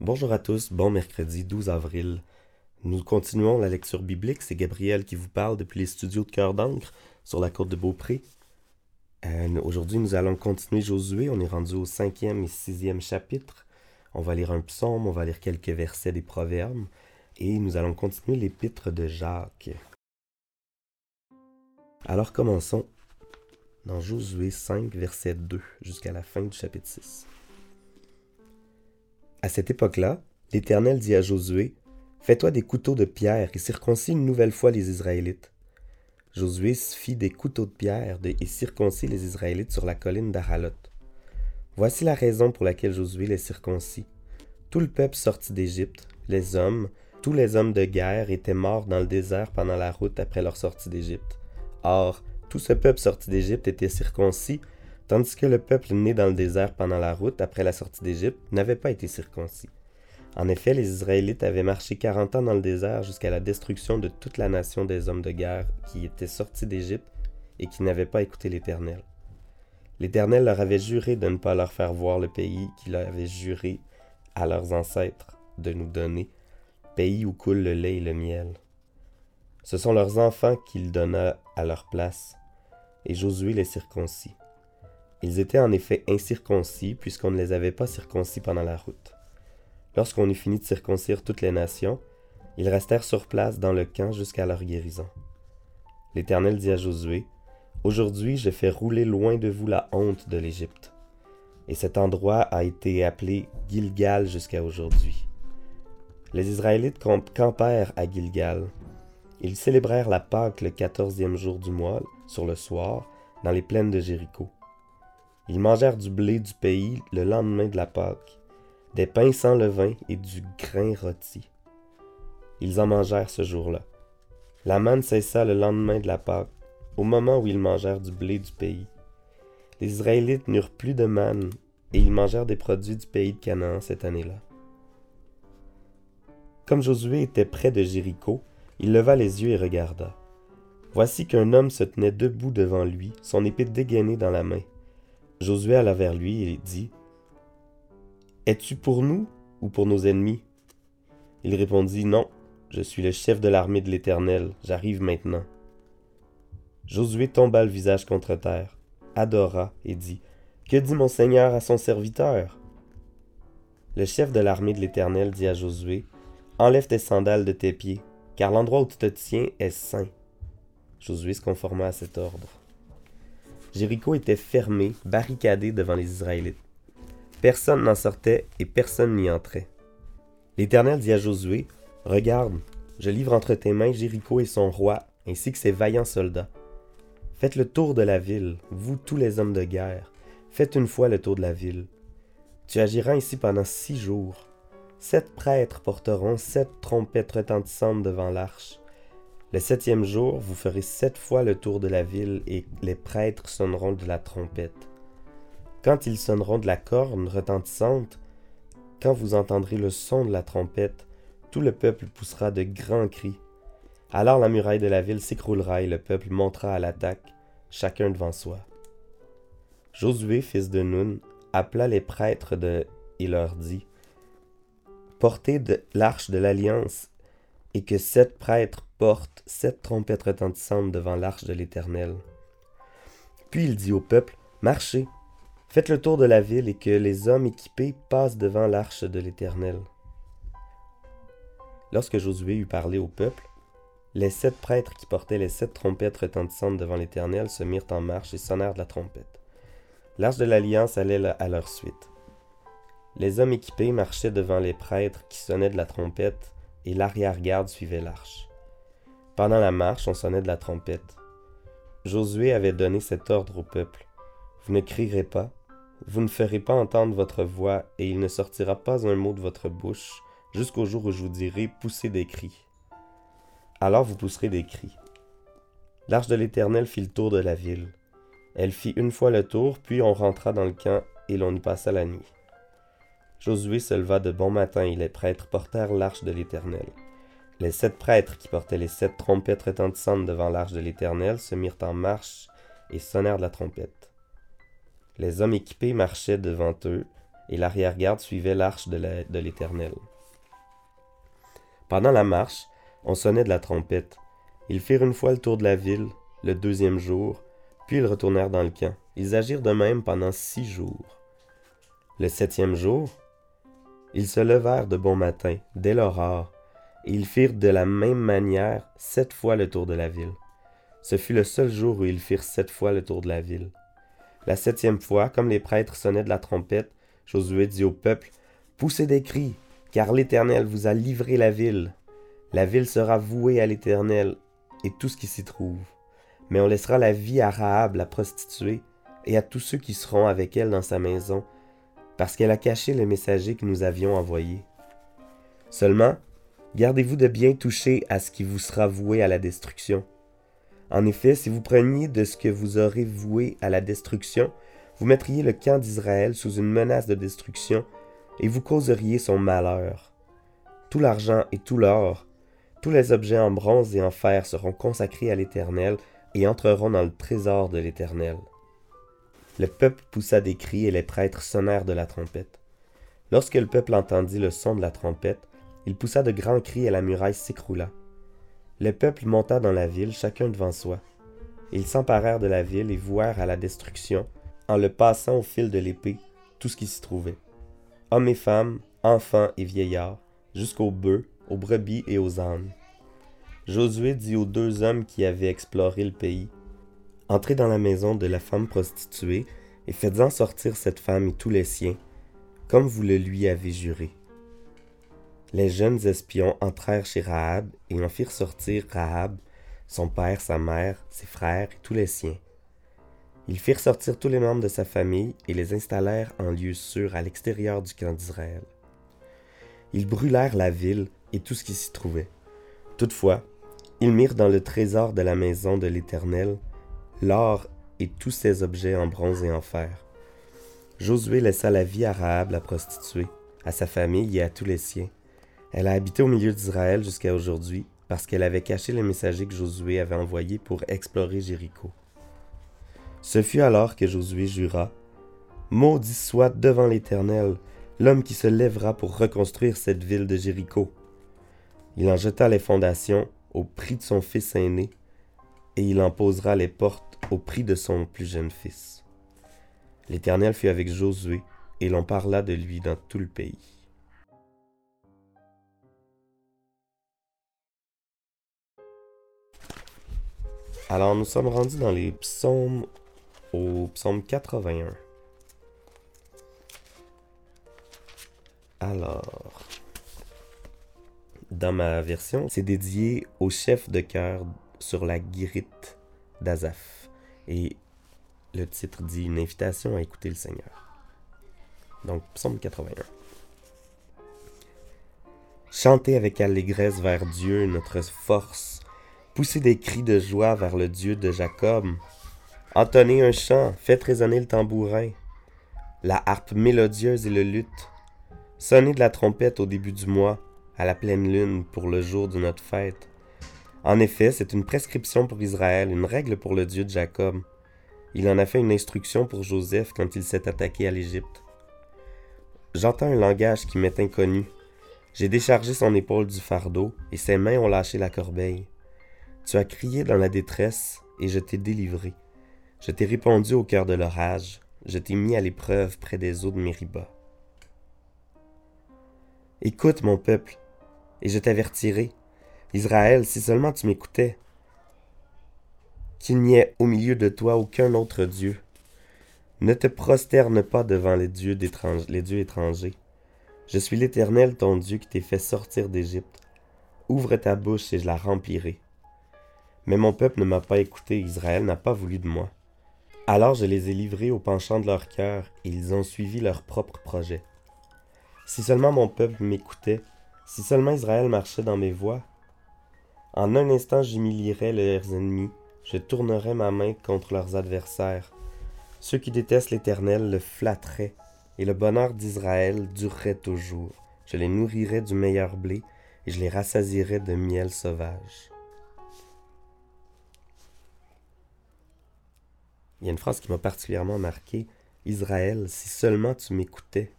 Bonjour à tous, bon mercredi 12 avril. Nous continuons la lecture biblique, c'est Gabriel qui vous parle depuis les studios de Cœur d'encre sur la côte de Beaupré. Euh, Aujourd'hui, nous allons continuer Josué, on est rendu au cinquième et sixième chapitre. On va lire un psaume, on va lire quelques versets des proverbes, et nous allons continuer l'épître de Jacques. Alors commençons dans Josué 5, verset 2, jusqu'à la fin du chapitre 6. À cette époque-là, l'Éternel dit à Josué, Fais-toi des couteaux de pierre et circoncis une nouvelle fois les Israélites. Josué fit des couteaux de pierre et circoncis les Israélites sur la colline d'Aralot. Voici la raison pour laquelle Josué les circoncis. Tout le peuple sortit d'Égypte, les hommes, tous les hommes de guerre étaient morts dans le désert pendant la route après leur sortie d'Égypte. Or, tout ce peuple sorti d'Égypte était circoncis, tandis que le peuple né dans le désert pendant la route après la sortie d'Égypte n'avait pas été circoncis. En effet, les Israélites avaient marché quarante ans dans le désert jusqu'à la destruction de toute la nation des hommes de guerre qui étaient sortis d'Égypte et qui n'avaient pas écouté l'Éternel. L'Éternel leur avait juré de ne pas leur faire voir le pays qu'il avait juré à leurs ancêtres de nous donner, pays où coule le lait et le miel. Ce sont leurs enfants qu'il donna à leur place, et Josué les circoncis. Ils étaient en effet incirconcis puisqu'on ne les avait pas circoncis pendant la route. Lorsqu'on eut fini de circoncire toutes les nations, ils restèrent sur place dans le camp jusqu'à leur guérison. L'Éternel dit à Josué, Aujourd'hui je fais rouler loin de vous la honte de l'Égypte. Et cet endroit a été appelé Gilgal jusqu'à aujourd'hui. Les Israélites campèrent à Gilgal. Ils célébrèrent la Pâque le quatorzième jour du mois, sur le soir, dans les plaines de Jéricho. Ils mangèrent du blé du pays le lendemain de la Pâque des pains sans levain et du grain rôti. Ils en mangèrent ce jour-là. La manne cessa le lendemain de la Pâque, au moment où ils mangèrent du blé du pays. Les Israélites n'eurent plus de manne, et ils mangèrent des produits du pays de Canaan cette année-là. Comme Josué était près de Jéricho, il leva les yeux et regarda. Voici qu'un homme se tenait debout devant lui, son épée dégainée dans la main. Josué alla vers lui et dit es-tu pour nous ou pour nos ennemis? Il répondit Non, je suis le chef de l'armée de l'Éternel, j'arrive maintenant. Josué tomba le visage contre terre, adora et dit Que dit mon Seigneur à son serviteur? Le chef de l'armée de l'Éternel dit à Josué Enlève tes sandales de tes pieds, car l'endroit où tu te tiens est saint. Josué se conforma à cet ordre. Jéricho était fermé, barricadé devant les Israélites. Personne n'en sortait et personne n'y entrait. L'Éternel dit à Josué, Regarde, je livre entre tes mains Jéricho et son roi, ainsi que ses vaillants soldats. Faites le tour de la ville, vous tous les hommes de guerre, faites une fois le tour de la ville. Tu agiras ainsi pendant six jours. Sept prêtres porteront sept trompettes retentissantes devant l'arche. Le septième jour, vous ferez sept fois le tour de la ville et les prêtres sonneront de la trompette. Quand ils sonneront de la corne retentissante, quand vous entendrez le son de la trompette, tout le peuple poussera de grands cris. Alors la muraille de la ville s'écroulera et le peuple montera à l'attaque, chacun devant soi. Josué, fils de Nun, appela les prêtres de, et leur dit Portez l'arche de l'alliance, et que sept prêtres sept trompettes retentissantes devant l'arche de l'Éternel. Puis il dit au peuple Marchez, Faites le tour de la ville et que les hommes équipés passent devant l'arche de l'Éternel. Lorsque Josué eut parlé au peuple, les sept prêtres qui portaient les sept trompettes retentissantes devant l'Éternel se mirent en marche et sonnèrent de la trompette. L'arche de l'Alliance allait à leur suite. Les hommes équipés marchaient devant les prêtres qui sonnaient de la trompette et l'arrière-garde suivait l'arche. Pendant la marche, on sonnait de la trompette. Josué avait donné cet ordre au peuple. Vous ne crierez pas, vous ne ferez pas entendre votre voix, et il ne sortira pas un mot de votre bouche, jusqu'au jour où je vous dirai poussez des cris. Alors vous pousserez des cris. L'arche de l'Éternel fit le tour de la ville. Elle fit une fois le tour, puis on rentra dans le camp, et l'on y passa la nuit. Josué se leva de bon matin, et les prêtres portèrent l'arche de l'Éternel. Les sept prêtres qui portaient les sept trompettes retentissantes devant l'arche de l'Éternel se mirent en marche et sonnèrent de la trompette. Les hommes équipés marchaient devant eux, et l'arrière-garde suivait l'arche de l'Éternel. Pendant la marche, on sonnait de la trompette. Ils firent une fois le tour de la ville, le deuxième jour, puis ils retournèrent dans le camp. Ils agirent de même pendant six jours. Le septième jour, ils se levèrent de bon matin, dès l'aurore, et ils firent de la même manière sept fois le tour de la ville. Ce fut le seul jour où ils firent sept fois le tour de la ville. La septième fois, comme les prêtres sonnaient de la trompette, Josué dit au peuple, Poussez des cris, car l'Éternel vous a livré la ville. La ville sera vouée à l'Éternel et tout ce qui s'y trouve. Mais on laissera la vie à Rahab, la prostituée, et à tous ceux qui seront avec elle dans sa maison, parce qu'elle a caché le messager que nous avions envoyé. Seulement, gardez-vous de bien toucher à ce qui vous sera voué à la destruction. En effet, si vous preniez de ce que vous aurez voué à la destruction, vous mettriez le camp d'Israël sous une menace de destruction, et vous causeriez son malheur. Tout l'argent et tout l'or, tous les objets en bronze et en fer seront consacrés à l'Éternel et entreront dans le trésor de l'Éternel. Le peuple poussa des cris et les prêtres sonnèrent de la trompette. Lorsque le peuple entendit le son de la trompette, il poussa de grands cris et la muraille s'écroula. Le peuple monta dans la ville, chacun devant soi. Ils s'emparèrent de la ville et vouèrent à la destruction, en le passant au fil de l'épée, tout ce qui s'y trouvait. Hommes et femmes, enfants et vieillards, jusqu'aux bœufs, aux brebis et aux ânes. Josué dit aux deux hommes qui avaient exploré le pays, Entrez dans la maison de la femme prostituée et faites-en sortir cette femme et tous les siens, comme vous le lui avez juré. Les jeunes espions entrèrent chez Rahab et en firent sortir Rahab, son père, sa mère, ses frères et tous les siens. Ils firent sortir tous les membres de sa famille et les installèrent en lieu sûr à l'extérieur du camp d'Israël. Ils brûlèrent la ville et tout ce qui s'y trouvait. Toutefois, ils mirent dans le trésor de la maison de l'Éternel l'or et tous ses objets en bronze et en fer. Josué laissa la vie à Rahab la prostituée, à sa famille et à tous les siens, elle a habité au milieu d'Israël jusqu'à aujourd'hui parce qu'elle avait caché les messagers que Josué avait envoyés pour explorer Jéricho. Ce fut alors que Josué jura Maudit soit devant l'Éternel l'homme qui se lèvera pour reconstruire cette ville de Jéricho. Il en jeta les fondations au prix de son fils aîné, et il en posera les portes au prix de son plus jeune fils. L'Éternel fut avec Josué, et l'on parla de lui dans tout le pays. Alors, nous sommes rendus dans les psaumes au psaume 81. Alors, dans ma version, c'est dédié au chef de chœur sur la guérite d'Azaph. Et le titre dit une invitation à écouter le Seigneur. Donc, psaume 81. Chantez avec allégresse vers Dieu, notre force Poussez des cris de joie vers le Dieu de Jacob. Entonnez un chant, faites résonner le tambourin, la harpe mélodieuse et le luth. Sonnez de la trompette au début du mois, à la pleine lune, pour le jour de notre fête. En effet, c'est une prescription pour Israël, une règle pour le Dieu de Jacob. Il en a fait une instruction pour Joseph quand il s'est attaqué à l'Égypte. J'entends un langage qui m'est inconnu. J'ai déchargé son épaule du fardeau, et ses mains ont lâché la corbeille. Tu as crié dans la détresse, et je t'ai délivré. Je t'ai répondu au cœur de l'orage, je t'ai mis à l'épreuve près des eaux de Mériba. Écoute, mon peuple, et je t'avertirai. Israël, si seulement tu m'écoutais, qu'il n'y ait au milieu de toi aucun autre Dieu. Ne te prosterne pas devant les dieux, étrangers. Je suis l'Éternel, ton Dieu, qui t'ai fait sortir d'Égypte. Ouvre ta bouche et je la remplirai. Mais mon peuple ne m'a pas écouté, Israël n'a pas voulu de moi. Alors je les ai livrés au penchant de leur cœur, et ils ont suivi leur propre projet. Si seulement mon peuple m'écoutait, si seulement Israël marchait dans mes voies, en un instant j'humilierais leurs ennemis, je tournerais ma main contre leurs adversaires. Ceux qui détestent l'Éternel le flatteraient, et le bonheur d'Israël durerait toujours. Je les nourrirais du meilleur blé, et je les rassasierais de miel sauvage. Il y a une phrase qui m'a particulièrement marqué. Israël, si seulement tu m'écoutais.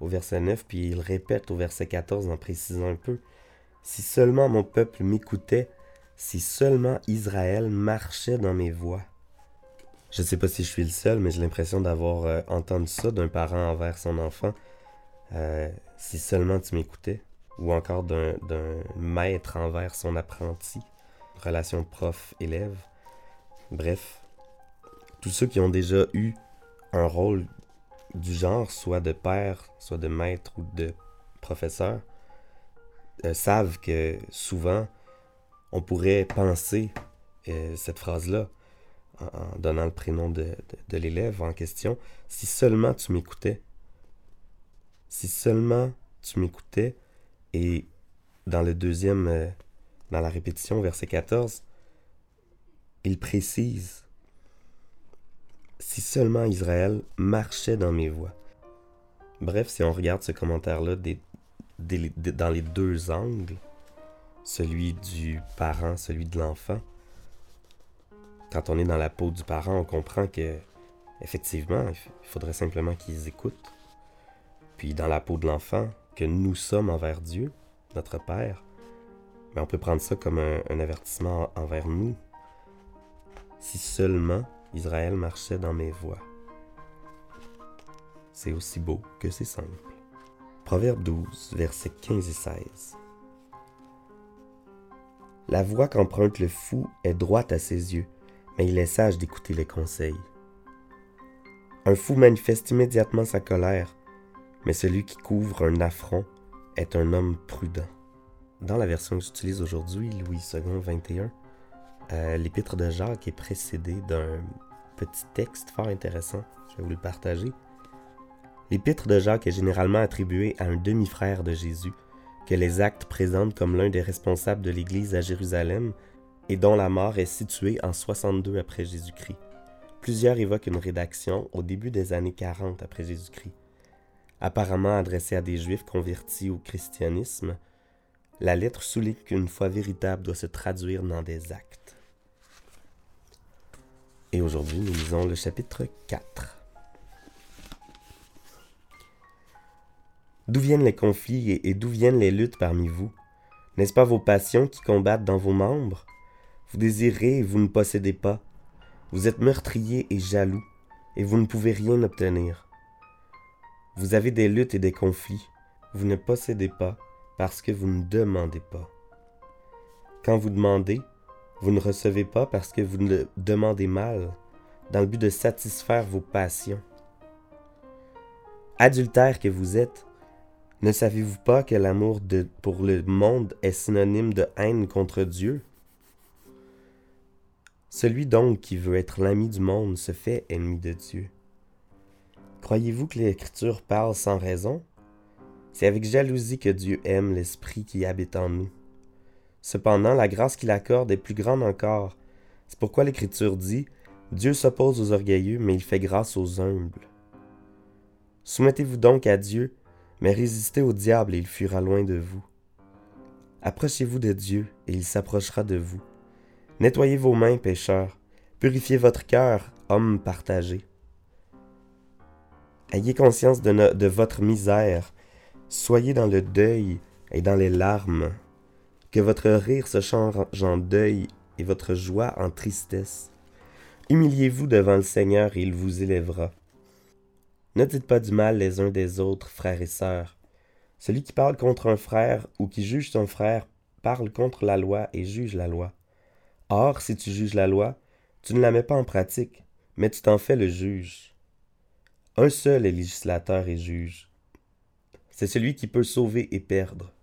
au verset 9, puis il répète au verset 14 en précisant un peu. Si seulement mon peuple m'écoutait, si seulement Israël marchait dans mes voies. Je ne sais pas si je suis le seul, mais j'ai l'impression d'avoir euh, entendu ça d'un parent envers son enfant. Euh, si seulement tu m'écoutais. Ou encore d'un maître envers son apprenti. Relation prof-élève. Bref, tous ceux qui ont déjà eu un rôle du genre, soit de père, soit de maître ou de professeur, euh, savent que souvent, on pourrait penser euh, cette phrase-là en, donnant le prénom de, l'élève en question. Si seulement tu m'écoutais, si seulement tu m'écoutais, et dans le deuxième, euh, dans la répétition, verset 14, il précise si seulement Israël marchait dans mes voies. Bref, si on regarde ce commentaire-là dans les deux angles, celui du parent, celui de l'enfant, quand on est dans la peau du parent, on comprend que, effectivement, il faudrait simplement qu'ils écoutent. Puis dans la peau de l'enfant, que nous sommes envers Dieu, notre Père, mais on peut prendre ça comme un, un avertissement envers nous. Si seulement Israël marchait dans mes voies. C'est aussi beau que c'est simple. Proverbe 12, versets 15 et 16. La voie qu'emprunte le fou est droite à ses yeux, mais il est sage d'écouter les conseils. Un fou manifeste immédiatement sa colère, mais celui qui couvre un affront est un homme prudent. Dans la version que j'utilise aujourd'hui, Louis II 21, euh, l'épître de Jacques est précédé d'un petit texte fort intéressant. Je vais vous le partager. L'épître de Jacques est généralement attribué à un demi-frère de Jésus, que les actes présentent comme l'un des responsables de l'Église à Jérusalem et dont la mort est située en 62 après Jésus-Christ. Plusieurs évoquent une rédaction au début des années 40 après Jésus-Christ. Apparemment adressée à des Juifs convertis au christianisme, la lettre souligne qu'une foi véritable doit se traduire dans des actes. Et aujourd'hui, nous lisons le chapitre 4. D'où viennent les conflits et, d'où viennent les luttes parmi vous? N'est-ce pas vos passions qui combattent dans vos membres? Vous désirez et vous ne possédez pas. Vous êtes meurtrier et jaloux, et vous ne pouvez rien obtenir. Vous avez des luttes et des conflits. Vous ne possédez pas parce que vous ne demandez pas. Quand vous demandez, vous ne recevez pas parce que vous ne demandez mal, dans le but de satisfaire vos passions. Adultère que vous êtes, ne savez-vous pas que l'amour pour le monde est synonyme de haine contre Dieu? Celui donc qui veut être l'ami du monde se fait ennemi de Dieu. Croyez-vous que l'Écriture parle sans raison? C'est avec jalousie que Dieu aime l'Esprit qui habite en nous. Cependant, la grâce qu'il accorde est plus grande encore. C'est pourquoi l'Écriture dit Dieu s'oppose aux orgueilleux, mais il fait grâce aux humbles. Soumettez-vous donc à Dieu mais résistez au diable et il fuira loin de vous. Approchez-vous de Dieu et il s'approchera de vous. Nettoyez vos mains, pécheurs. Purifiez votre cœur, homme partagé. Ayez conscience de votre misère. Soyez dans le deuil et dans les larmes. Que votre rire se change en deuil et votre joie en tristesse. Humiliez-vous devant le Seigneur et il vous élèvera. Ne dites pas du mal les uns des autres, frères et sœurs. Celui qui parle contre un frère ou qui juge son frère parle contre la loi et juge la loi. Or, si tu juges la loi, tu ne la mets pas en pratique, mais tu t'en fais le juge. Un seul est législateur et juge. C'est celui qui peut sauver et perdre.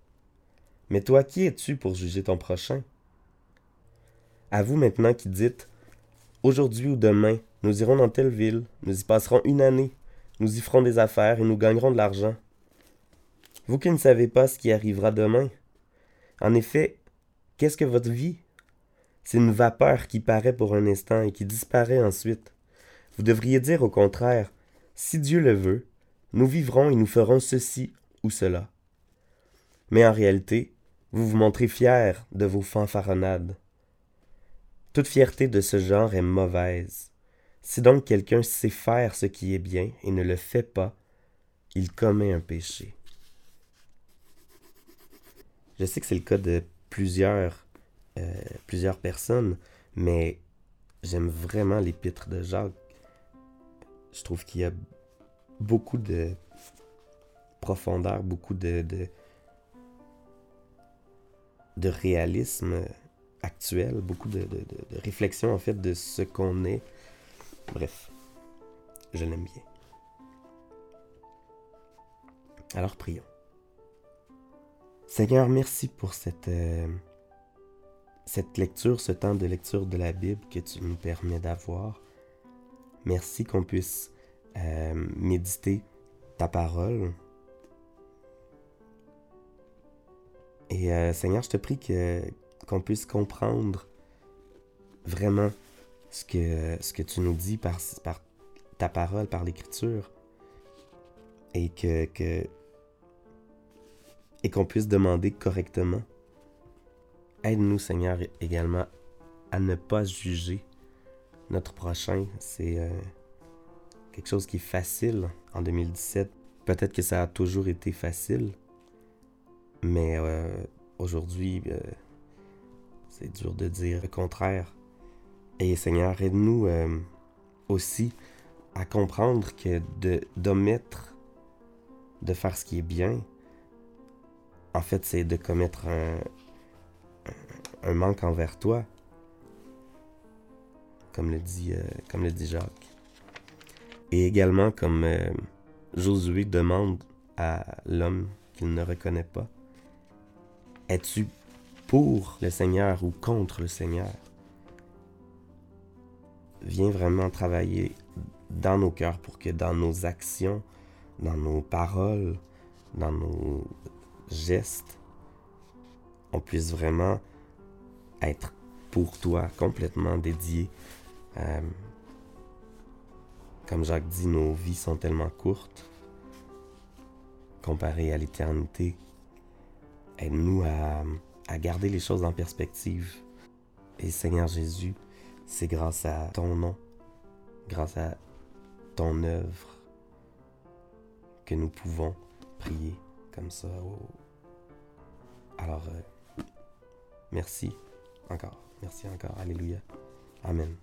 Mais toi, qui es-tu pour juger ton prochain? À vous maintenant qui dites Aujourd'hui ou demain, nous irons dans telle ville, nous y passerons une année, nous y ferons des affaires et nous gagnerons de l'argent. Vous qui ne savez pas ce qui arrivera demain. En effet, qu'est-ce que votre vie? C'est une vapeur qui paraît pour un instant et qui disparaît ensuite. Vous devriez dire au contraire, si Dieu le veut, nous vivrons et nous ferons ceci ou cela. Mais en réalité, vous vous montrez fiers de vos fanfaronnades. Toute fierté de ce genre est mauvaise. Si donc quelqu'un sait faire ce qui est bien et ne le fait pas, il commet un péché. Je sais que c'est le cas de plusieurs, euh, plusieurs personnes, mais j'aime vraiment l'épître de Jacques. Je trouve qu'il y a beaucoup de profondeur, beaucoup de, de réalisme actuel, beaucoup de, réflexion en fait de ce qu'on est. Bref, je l'aime bien. Alors prions. Seigneur, merci pour cette, euh, cette lecture, ce temps de lecture de la Bible que tu nous permets d'avoir. Merci qu'on puisse euh, méditer ta parole. Et euh, Seigneur, je te prie que, qu'on puisse comprendre vraiment ce que, ce que tu nous dis par, par ta parole, par l'écriture. Et que, que et qu'on puisse demander correctement. Aide-nous, Seigneur, également à ne pas juger notre prochain. C'est euh, quelque chose qui est facile en 2017. Peut-être que ça a toujours été facile, mais euh, aujourd'hui, euh, c'est dur de dire le contraire. Et Seigneur, aide-nous aussi à comprendre que d'omettre de faire ce qui est bien, en fait, c'est de commettre un, manque envers toi, comme le dit, euh, comme le dit Jacques. Et également, comme euh, Josué demande à l'homme qu'il ne reconnaît pas, es-tu pour le Seigneur ou contre le Seigneur? Viens vraiment travailler dans nos cœurs pour que dans nos actions, dans nos paroles, dans nos geste, on puisse vraiment être pour toi complètement dédié. Euh, comme Jacques dit, nos vies sont tellement courtes comparées à l'éternité. Aide-nous à, garder les choses en perspective. Et Seigneur Jésus, c'est grâce à ton nom, grâce à ton œuvre, que nous pouvons prier comme ça alors, euh, merci encore. Merci encore. Alléluia. Amen.